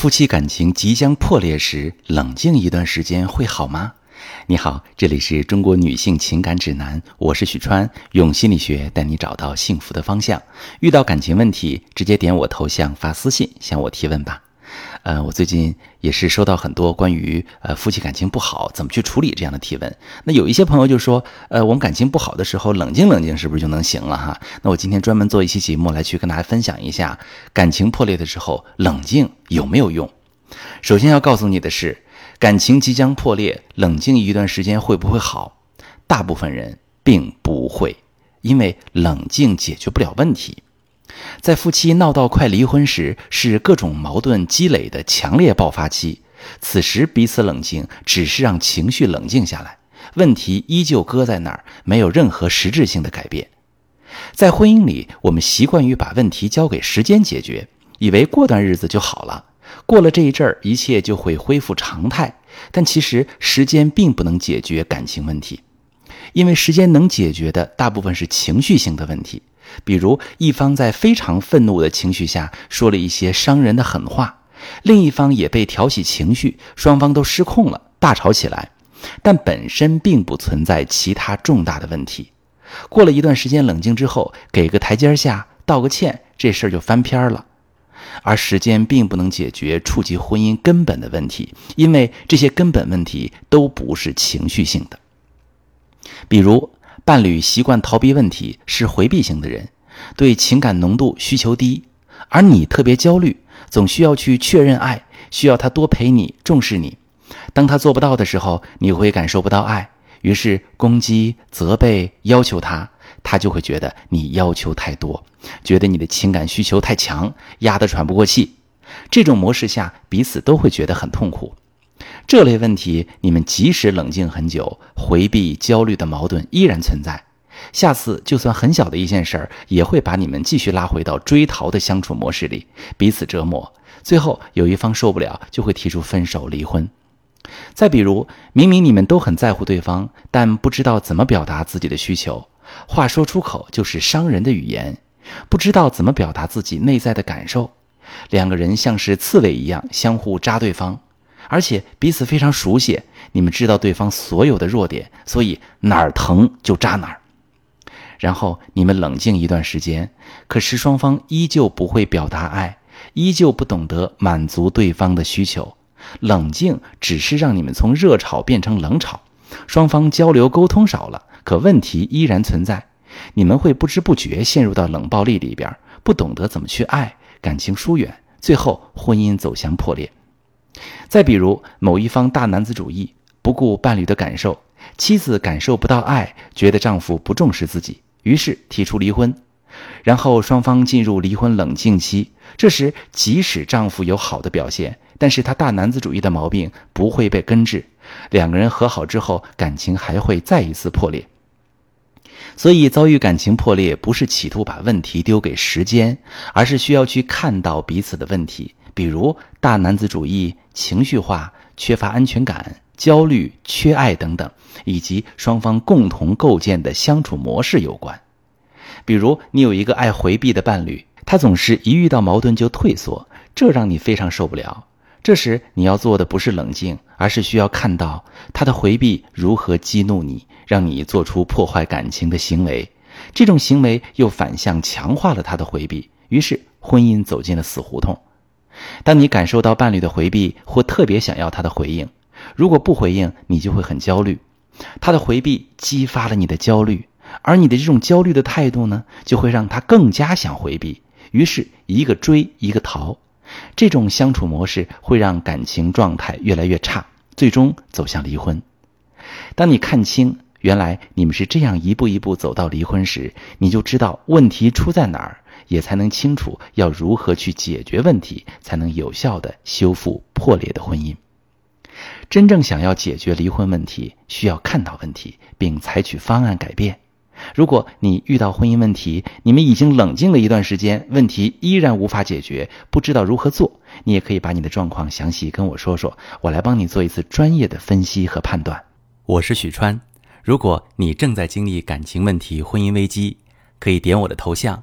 夫妻感情即将破裂时，冷静一段时间会好吗？你好，这里是中国女性情感指南，我是许川，用心理学带你找到幸福的方向。遇到感情问题，直接点我头像发私信向我提问吧。呃，我最近也是收到很多关于呃夫妻感情不好怎么去处理这样的提问。那有一些朋友就说，呃，我们感情不好的时候冷静冷静是不是就能行了哈？那我今天专门做一期节目来去跟大家分享一下，感情破裂的时候冷静有没有用？首先要告诉你的是，感情即将破裂，冷静一段时间会不会好？大部分人并不会，因为冷静解决不了问题。在夫妻闹到快离婚时，是各种矛盾积累的强烈爆发期。此时彼此冷静，只是让情绪冷静下来，问题依旧搁在那儿，没有任何实质性的改变。在婚姻里，我们习惯于把问题交给时间解决，以为过段日子就好了，过了这一阵儿，一切就会恢复常态。但其实，时间并不能解决感情问题，因为时间能解决的大部分是情绪性的问题。比如，一方在非常愤怒的情绪下说了一些伤人的狠话，另一方也被挑起情绪，双方都失控了，大吵起来。但本身并不存在其他重大的问题。过了一段时间冷静之后，给个台阶下，道个歉，这事儿就翻篇了。而时间并不能解决触及婚姻根本的问题，因为这些根本问题都不是情绪性的，比如。伴侣习惯逃避问题，是回避型的人，对情感浓度需求低，而你特别焦虑，总需要去确认爱，需要他多陪你、重视你。当他做不到的时候，你会感受不到爱，于是攻击、责备、要求他，他就会觉得你要求太多，觉得你的情感需求太强，压得喘不过气。这种模式下，彼此都会觉得很痛苦。这类问题，你们即使冷静很久，回避、焦虑的矛盾依然存在。下次就算很小的一件事儿，也会把你们继续拉回到追逃的相处模式里，彼此折磨。最后有一方受不了，就会提出分手、离婚。再比如，明明你们都很在乎对方，但不知道怎么表达自己的需求，话说出口就是伤人的语言，不知道怎么表达自己内在的感受，两个人像是刺猬一样相互扎对方。而且彼此非常熟悉，你们知道对方所有的弱点，所以哪儿疼就扎哪儿。然后你们冷静一段时间，可是双方依旧不会表达爱，依旧不懂得满足对方的需求。冷静只是让你们从热吵变成冷吵，双方交流沟通少了，可问题依然存在。你们会不知不觉陷入到冷暴力里边，不懂得怎么去爱，感情疏远，最后婚姻走向破裂。再比如，某一方大男子主义，不顾伴侣的感受，妻子感受不到爱，觉得丈夫不重视自己，于是提出离婚，然后双方进入离婚冷静期。这时，即使丈夫有好的表现，但是他大男子主义的毛病不会被根治，两个人和好之后，感情还会再一次破裂。所以，遭遇感情破裂，不是企图把问题丢给时间，而是需要去看到彼此的问题。比如大男子主义、情绪化、缺乏安全感、焦虑、缺爱等等，以及双方共同构建的相处模式有关。比如你有一个爱回避的伴侣，他总是一遇到矛盾就退缩，这让你非常受不了。这时你要做的不是冷静，而是需要看到他的回避如何激怒你，让你做出破坏感情的行为。这种行为又反向强化了他的回避，于是婚姻走进了死胡同。当你感受到伴侣的回避或特别想要他的回应，如果不回应，你就会很焦虑。他的回避激发了你的焦虑，而你的这种焦虑的态度呢，就会让他更加想回避。于是，一个追，一个逃，这种相处模式会让感情状态越来越差，最终走向离婚。当你看清原来你们是这样一步一步走到离婚时，你就知道问题出在哪儿。也才能清楚要如何去解决问题，才能有效的修复破裂的婚姻。真正想要解决离婚问题，需要看到问题并采取方案改变。如果你遇到婚姻问题，你们已经冷静了一段时间，问题依然无法解决，不知道如何做，你也可以把你的状况详细跟我说说，我来帮你做一次专业的分析和判断。我是许川，如果你正在经历感情问题、婚姻危机，可以点我的头像。